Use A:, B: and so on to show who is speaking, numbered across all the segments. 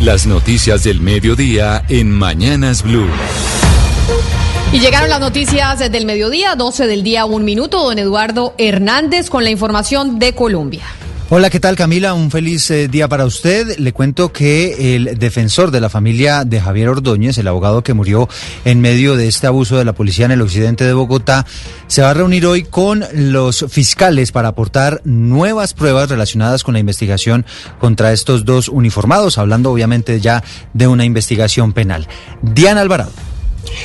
A: Las noticias del mediodía en Mañanas Blue.
B: Y llegaron las noticias del mediodía, 12 del día, un minuto. Don Eduardo Hernández con la información de Colombia.
C: Hola, ¿qué tal Camila? Un feliz eh, día para usted. Le cuento que el defensor de la familia de Javier Ordóñez, el abogado que murió en medio de este abuso de la policía en el occidente de Bogotá, se va a reunir hoy con los fiscales para aportar nuevas pruebas relacionadas con la investigación contra estos dos uniformados, hablando obviamente ya de una investigación penal. Diana Alvarado.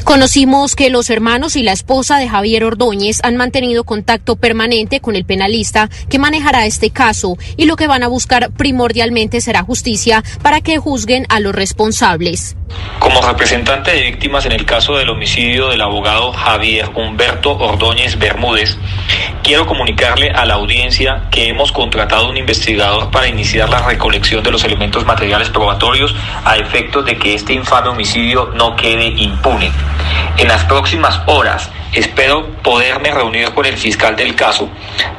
D: Conocimos que los hermanos y la esposa de Javier Ordóñez han mantenido contacto permanente con el penalista que manejará este caso y lo que van a buscar primordialmente será justicia para que juzguen a los responsables.
E: Como representante de víctimas en el caso del homicidio del abogado Javier Humberto Ordóñez Bermúdez, quiero comunicarle a la audiencia que hemos contratado un investigador para iniciar la recolección de los elementos materiales probatorios a efectos de que este infame homicidio no quede impune. En las próximas horas espero poderme reunir con el fiscal del caso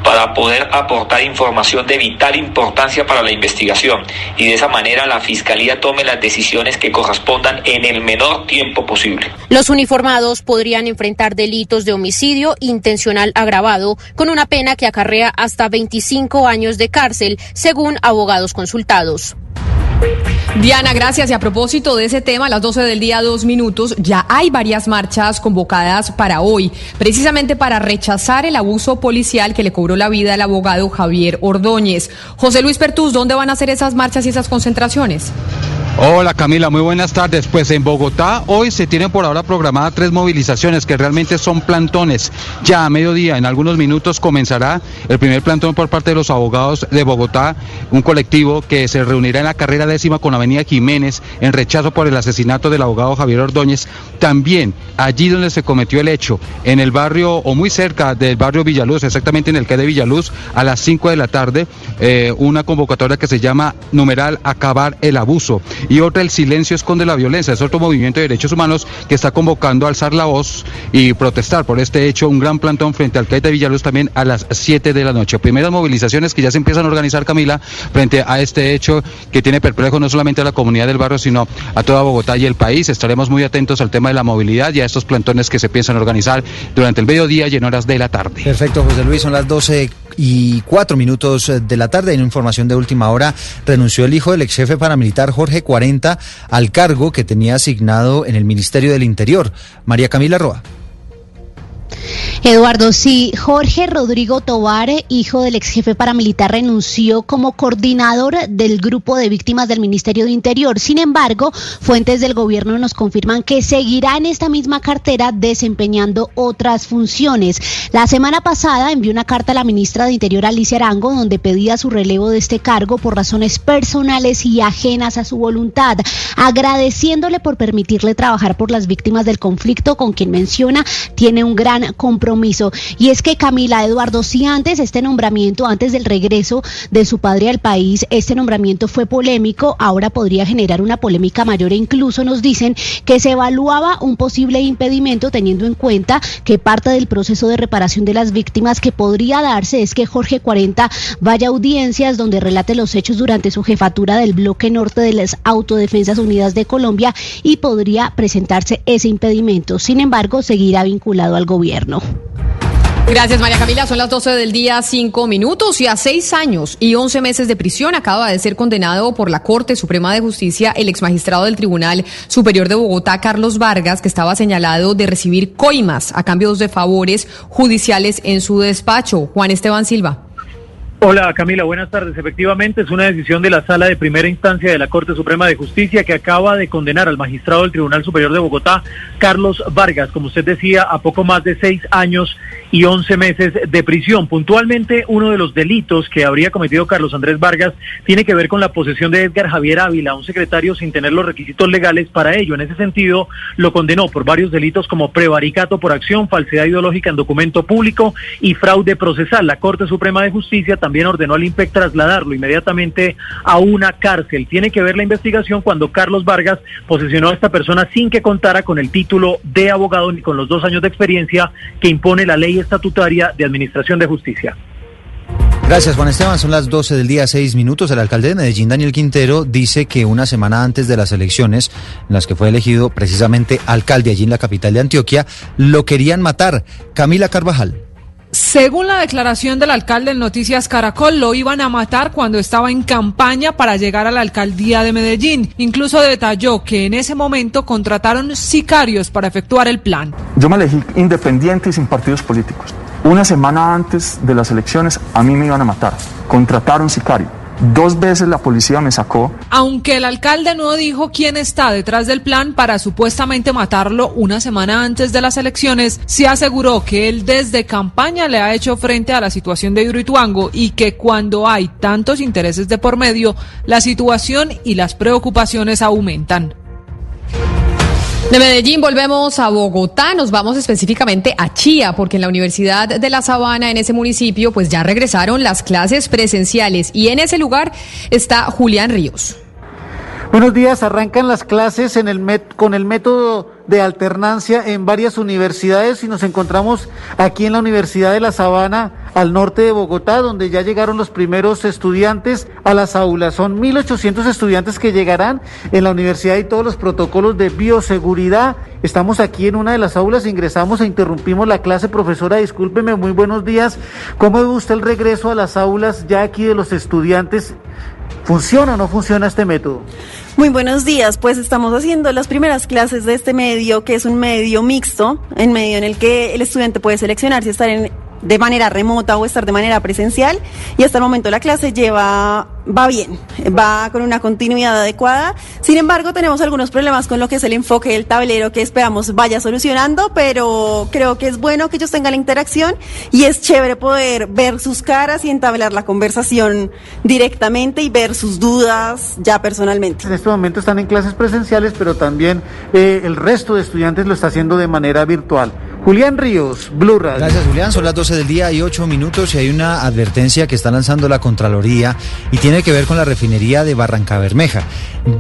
E: para poder aportar información de vital importancia para la investigación y de esa manera la fiscalía tome las decisiones que correspondan en el menor tiempo posible.
D: Los uniformados podrían enfrentar delitos de homicidio intencional agravado con una pena que acarrea hasta 25 años de cárcel, según abogados consultados.
B: Diana, gracias. Y a propósito de ese tema, a las 12 del día, dos minutos, ya hay varias marchas convocadas para hoy, precisamente para rechazar el abuso policial que le cobró la vida al abogado Javier Ordóñez. José Luis Pertús, ¿dónde van a ser esas marchas y esas concentraciones?
F: Hola Camila, muy buenas tardes. Pues en Bogotá hoy se tienen por ahora programadas tres movilizaciones que realmente son plantones. Ya a mediodía, en algunos minutos, comenzará el primer plantón por parte de los abogados de Bogotá, un colectivo que se reunirá en la carrera décima con Avenida Jiménez en rechazo por el asesinato del abogado Javier Ordóñez. También allí donde se cometió el hecho, en el barrio o muy cerca del barrio Villaluz, exactamente en el que de Villaluz, a las 5 de la tarde, eh, una convocatoria que se llama numeral Acabar el Abuso y otra el silencio esconde la violencia. Es otro movimiento de derechos humanos que está convocando a alzar la voz y protestar por este hecho. Un gran plantón frente al CAIT de Villaluz también a las 7 de la noche. Primeras movilizaciones que ya se empiezan a organizar, Camila, frente a este hecho que tiene no solamente a la comunidad del barrio, sino a toda Bogotá y el país. Estaremos muy atentos al tema de la movilidad y a estos plantones que se piensan organizar durante el mediodía y en horas de la tarde.
C: Perfecto, José Luis, son las 12 y 4 minutos de la tarde. En información de última hora, renunció el hijo del ex jefe paramilitar Jorge 40 al cargo que tenía asignado en el Ministerio del Interior. María Camila Roa.
G: Eduardo, sí, Jorge Rodrigo Tobar, hijo del ex jefe paramilitar, renunció como coordinador del grupo de víctimas del Ministerio de Interior. Sin embargo, fuentes del gobierno nos confirman que seguirá en esta misma cartera desempeñando otras funciones. La semana pasada envió una carta a la ministra de Interior, Alicia Arango, donde pedía su relevo de este cargo por razones personales y ajenas a su voluntad, agradeciéndole por permitirle trabajar por las víctimas del conflicto, con quien menciona tiene un gran compromiso. Y es que Camila Eduardo, si antes este nombramiento, antes del regreso de su padre al país, este nombramiento fue polémico, ahora podría generar una polémica mayor e incluso nos dicen que se evaluaba un posible impedimento teniendo en cuenta que parte del proceso de reparación de las víctimas que podría darse es que Jorge 40 vaya a audiencias donde relate los hechos durante su jefatura del bloque norte de las Autodefensas Unidas de Colombia y podría presentarse ese impedimento. Sin embargo, seguirá vinculado al gobierno.
B: Gracias, María Camila. Son las 12 del día, 5 minutos y a seis años y 11 meses de prisión acaba de ser condenado por la Corte Suprema de Justicia el exmagistrado del Tribunal Superior de Bogotá, Carlos Vargas, que estaba señalado de recibir coimas a cambio de favores judiciales en su despacho. Juan Esteban Silva.
H: Hola Camila, buenas tardes. Efectivamente, es una decisión de la Sala de Primera Instancia de la Corte Suprema de Justicia que acaba de condenar al magistrado del Tribunal Superior de Bogotá, Carlos Vargas, como usted decía, a poco más de seis años y once meses de prisión. Puntualmente, uno de los delitos que habría cometido Carlos Andrés Vargas tiene que ver con la posesión de Edgar Javier Ávila, un secretario sin tener los requisitos legales para ello. En ese sentido, lo condenó por varios delitos como prevaricato por acción, falsedad ideológica en documento público y fraude procesal. La Corte Suprema de Justicia también ordenó al IMPEC trasladarlo inmediatamente a una cárcel. Tiene que ver la investigación cuando Carlos Vargas posesionó a esta persona sin que contara con el título de abogado ni con los dos años de experiencia que impone la ley estatutaria de Administración de Justicia.
C: Gracias, Juan Esteban. Son las 12 del día, seis minutos. El alcalde de Medellín, Daniel Quintero, dice que una semana antes de las elecciones, en las que fue elegido precisamente alcalde allí en la capital de Antioquia, lo querían matar. Camila Carvajal.
I: Según la declaración del alcalde en Noticias Caracol, lo iban a matar cuando estaba en campaña para llegar a la alcaldía de Medellín. Incluso detalló que en ese momento contrataron sicarios para efectuar el plan.
A: Yo me elegí independiente y sin partidos políticos. Una semana antes de las elecciones a mí me iban a matar. Contrataron sicario Dos veces la policía me sacó.
I: Aunque el alcalde no dijo quién está detrás del plan para supuestamente matarlo una semana antes de las elecciones, se aseguró que él desde campaña le ha hecho frente a la situación de Hidroituango y que cuando hay tantos intereses de por medio, la situación y las preocupaciones aumentan.
B: De Medellín volvemos a Bogotá, nos vamos específicamente a Chía, porque en la Universidad de La Sabana, en ese municipio, pues ya regresaron las clases presenciales. Y en ese lugar está Julián Ríos.
J: Buenos días, arrancan las clases con el método de alternancia en varias universidades y nos encontramos aquí en la Universidad de La Sabana, al norte de Bogotá, donde ya llegaron los primeros estudiantes a las aulas. Son 1.800 estudiantes que llegarán en la universidad y todos los protocolos de bioseguridad. Estamos aquí en una de las aulas, ingresamos e interrumpimos la clase. Profesora, discúlpeme, muy buenos días. ¿Cómo ve usted el regreso a las aulas ya aquí de los estudiantes? ¿Funciona o no funciona este método?
K: Muy buenos días, pues estamos haciendo las primeras clases de este medio, que es un medio mixto, en medio en el que el estudiante puede seleccionar si estar en de manera remota o estar de manera presencial y hasta el momento la clase lleva va bien, va con una continuidad adecuada. Sin embargo, tenemos algunos problemas con lo que es el enfoque del tablero que esperamos vaya solucionando, pero creo que es bueno que ellos tengan la interacción y es chévere poder ver sus caras y entablar la conversación directamente y ver sus dudas ya personalmente.
J: En este momento están en clases presenciales, pero también eh, el resto de estudiantes lo está haciendo de manera virtual. Julián Ríos, Blue Radio.
C: Gracias, Julián. Son las 12 del día y 8 minutos y hay una advertencia que está lanzando la Contraloría y tiene que ver con la refinería de Barranca Bermeja.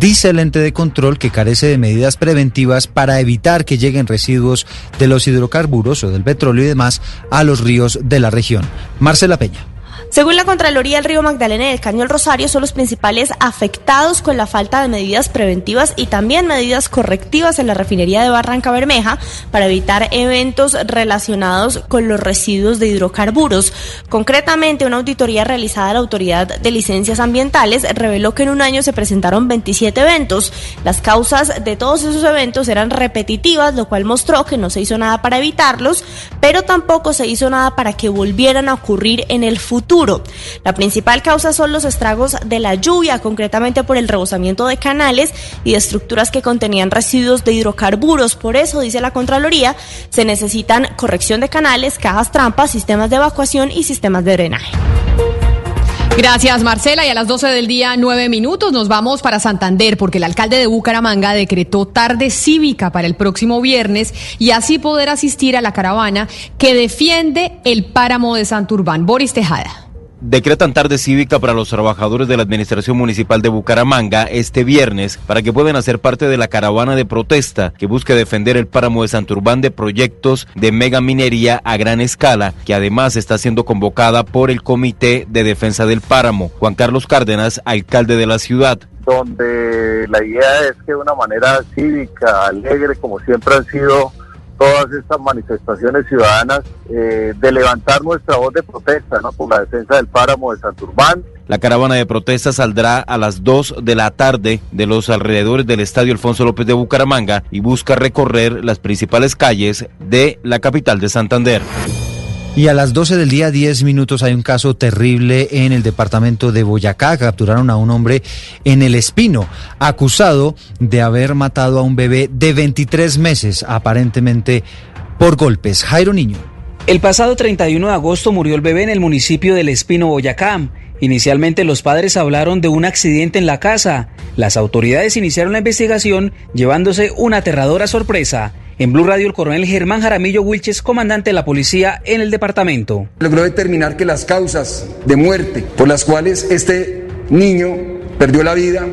C: Dice el ente de control que carece de medidas preventivas para evitar que lleguen residuos de los hidrocarburos o del petróleo y demás a los ríos de la región. Marcela Peña.
E: Según la Contraloría, el río Magdalena y el Caño Rosario son los principales afectados con la falta de medidas preventivas y también medidas correctivas en la refinería de Barranca Bermeja para evitar eventos relacionados con los residuos de hidrocarburos. Concretamente, una auditoría realizada a la Autoridad de Licencias Ambientales reveló que en un año se presentaron 27 eventos. Las causas de todos esos eventos eran repetitivas, lo cual mostró que no se hizo nada para evitarlos, pero tampoco se hizo nada para que volvieran a ocurrir en el La principal causa son los estragos de la lluvia, concretamente por el rebosamiento de canales y de estructuras que contenían residuos de hidrocarburos. Por eso, dice la Contraloría, se necesitan corrección de canales, cajas trampas, sistemas de evacuación y sistemas de drenaje.
B: Gracias, Marcela. Y a las 12 del día, nueve minutos, nos vamos para Santander, porque el alcalde de Bucaramanga decretó tarde cívica para el próximo viernes y así poder asistir a la caravana que defiende el páramo de Santurbán. Boris Tejada.
L: Decretan tarde cívica para los trabajadores de la Administración Municipal de Bucaramanga este viernes para que puedan hacer parte de la caravana de protesta que busca defender el páramo de Santurbán de proyectos de mega minería a gran escala, que además está siendo convocada por el Comité de Defensa del Páramo. Juan Carlos Cárdenas, alcalde de la ciudad
M: donde la idea es que de una manera cívica, alegre, como siempre han sido todas estas manifestaciones ciudadanas eh, de levantar nuestra voz de protesta ¿no? por la defensa del páramo de Santurbán.
L: La caravana de protesta saldrá a las 2 de la tarde de los alrededores del Estadio Alfonso López de Bucaramanga y busca recorrer las principales calles de la capital de Santander.
C: Y a las 12 del día, 10 minutos, hay un caso terrible en el departamento de Boyacá. Capturaron a un hombre en el Espino, acusado de haber matado a un bebé de 23 meses, aparentemente por golpes. Jairo Niño.
N: El pasado 31 de agosto murió el bebé en el municipio del Espino, Boyacá. Inicialmente los padres hablaron de un accidente en la casa. Las autoridades iniciaron la investigación llevándose una aterradora sorpresa. En Blue Radio, el coronel Germán Jaramillo Wilches, comandante de la policía en el departamento.
O: Logró determinar que las causas de muerte por las cuales este niño perdió la vida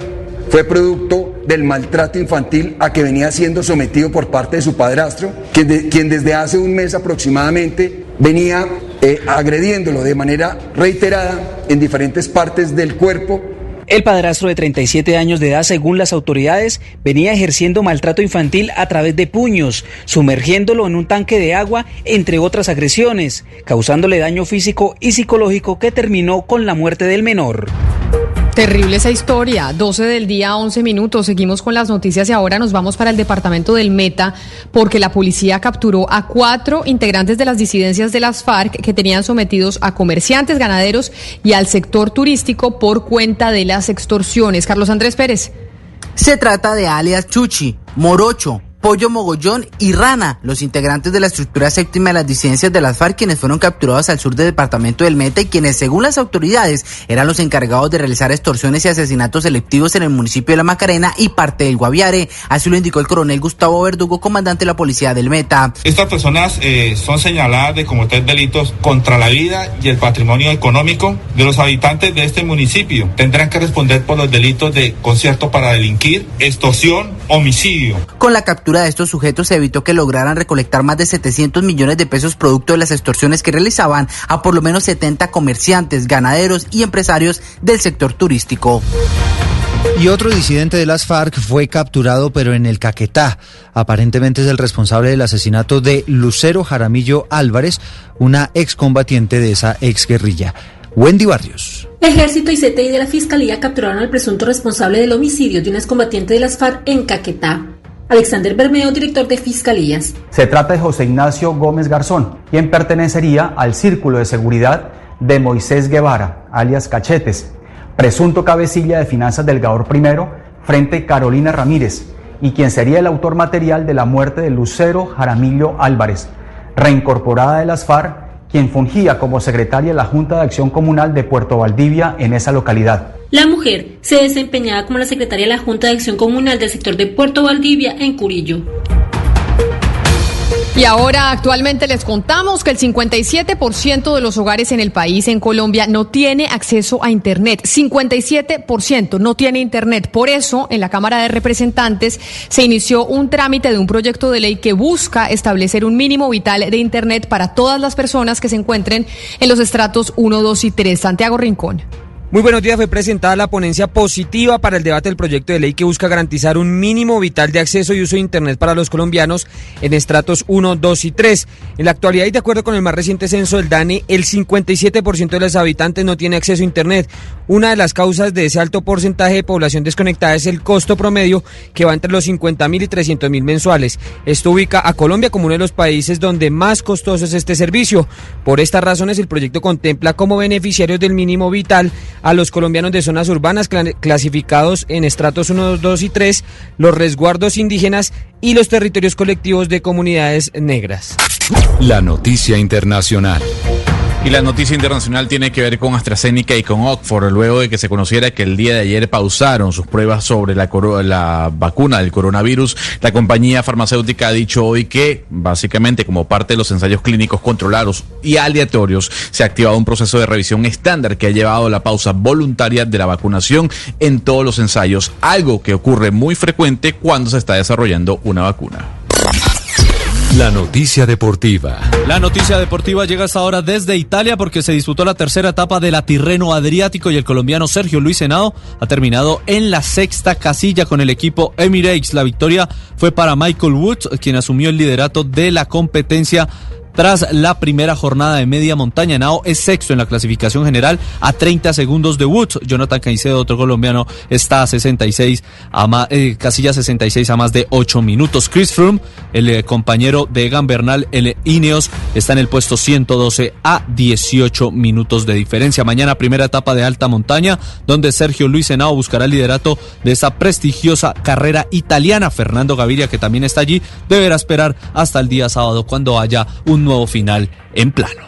O: fue producto del maltrato infantil a que venía siendo sometido por parte de su padrastro, quien, desde hace un mes aproximadamente venía eh, agrediéndolo de manera reiterada en diferentes partes del cuerpo
N: el padrastro de 37 años de edad, según las autoridades, venía ejerciendo maltrato infantil a través de puños, sumergiéndolo en un tanque de agua, entre otras agresiones, causándole daño físico y psicológico que terminó con la muerte del menor.
B: Terrible esa historia. 12 del día, 11 minutos. Seguimos con las noticias y ahora nos vamos para el departamento del Meta porque la policía capturó a cuatro integrantes de las disidencias de las FARC que tenían sometidos a comerciantes, ganaderos y al sector turístico por cuenta de las extorsiones. Carlos Andrés Pérez.
P: Se trata de alias Chuchi, Morocho, Pollo Mogollón y Rana, los integrantes de la estructura séptima de las disidencias de las FARC, quienes fueron capturados al sur del departamento del Meta y quienes, según las autoridades, eran los encargados de realizar extorsiones y asesinatos selectivos en el municipio de La Macarena y parte del Guaviare. Así lo indicó el coronel Gustavo Verdugo, comandante de la policía del Meta.
Q: Estas personas eh, son señaladas de cometer delitos contra la vida y el patrimonio económico de los habitantes de este municipio. Tendrán que responder por los delitos de concierto para delinquir, extorsión, homicidio.
P: Con la captura de estos sujetos se evitó que lograran recolectar más de 700 millones de pesos producto de las extorsiones que realizaban a por lo menos 70 comerciantes, ganaderos y empresarios del sector turístico.
C: Y otro disidente de las FARC fue capturado, pero en el Caquetá. Aparentemente es el responsable del asesinato de Lucero Jaramillo Álvarez, una excombatiente de esa exguerrilla. Wendy Barrios.
R: Ejército y CTI de la Fiscalía capturaron al presunto responsable del homicidio de una excombatiente de las FARC en Caquetá. Alexander Bermeo, director de Fiscalías.
S: Se trata de José Ignacio Gómez Garzón, quien pertenecería al Círculo de Seguridad de Moisés Guevara, alias Cachetes, presunto cabecilla de finanzas del Gaor I, frente Carolina Ramírez, y quien sería el autor material de la muerte de Lucero Jaramillo Álvarez, reincorporada de las FARC, quien fungía como secretaria de la Junta de Acción Comunal de Puerto Valdivia en esa localidad.
R: La mujer se desempeñaba como la secretaria de la Junta de Acción Comunal del sector de Puerto Valdivia en Curillo.
B: Y ahora actualmente les contamos que el 57% de los hogares en el país, en Colombia, no tiene acceso a Internet. 57% no tiene Internet. Por eso, en la Cámara de Representantes se inició un trámite de un proyecto de ley que busca establecer un mínimo vital de Internet para todas las personas que se encuentren en los estratos 1, 2 y 3. Santiago Rincón.
T: Muy buenos días. Fue presentada la ponencia positiva para el debate del proyecto de ley que busca garantizar un mínimo vital de acceso y uso de Internet para los colombianos en estratos 1, 2 y 3. En la actualidad y de acuerdo con el más reciente censo del DANE, el 57% de los habitantes no tiene acceso a Internet. Una de las causas de ese alto porcentaje de población desconectada es el costo promedio que va entre los 50 mil y 300 mil mensuales. Esto ubica a Colombia como uno de los países donde más costoso es este servicio. Por estas razones, el proyecto contempla como beneficiarios del mínimo vital a los colombianos de zonas urbanas clasificados en estratos 1, 2 y 3, los resguardos indígenas y los territorios colectivos de comunidades negras.
U: La noticia internacional.
V: Y la noticia internacional tiene que ver con AstraZeneca y con Oxford, luego de que se conociera que el día de ayer pausaron sus pruebas sobre la, la vacuna del coronavirus. La compañía farmacéutica ha dicho hoy que, básicamente, como parte de los ensayos clínicos controlados y aleatorios, se ha activado un proceso de revisión estándar que ha llevado a la pausa voluntaria de la vacunación en todos los ensayos, algo que ocurre muy frecuente cuando se está desarrollando una vacuna.
U: La noticia deportiva.
W: La noticia deportiva llega hasta ahora desde Italia porque se disputó la tercera etapa de la Tirreno Adriático y el colombiano Sergio Luis Henao ha terminado en la sexta casilla con el equipo Emirates. La victoria fue para Michael Woods, quien asumió el liderato de la competencia tras la primera jornada de media montaña. Nao es sexto en la clasificación general a 30 segundos de Woods. Jonathan Caicedo, otro colombiano, está a 66, a más, eh, casilla 66 a más de 8 minutos. Chris Froome, el eh, compañero de Egan Bernal, el Ineos, está en el puesto 112 a 18 minutos de diferencia. Mañana primera etapa de alta montaña, donde Sergio Luis Henao buscará el liderato de esa prestigiosa carrera italiana. Fernando Gaviria, que también está allí, deberá esperar hasta el día sábado cuando haya un nuevo final en plano.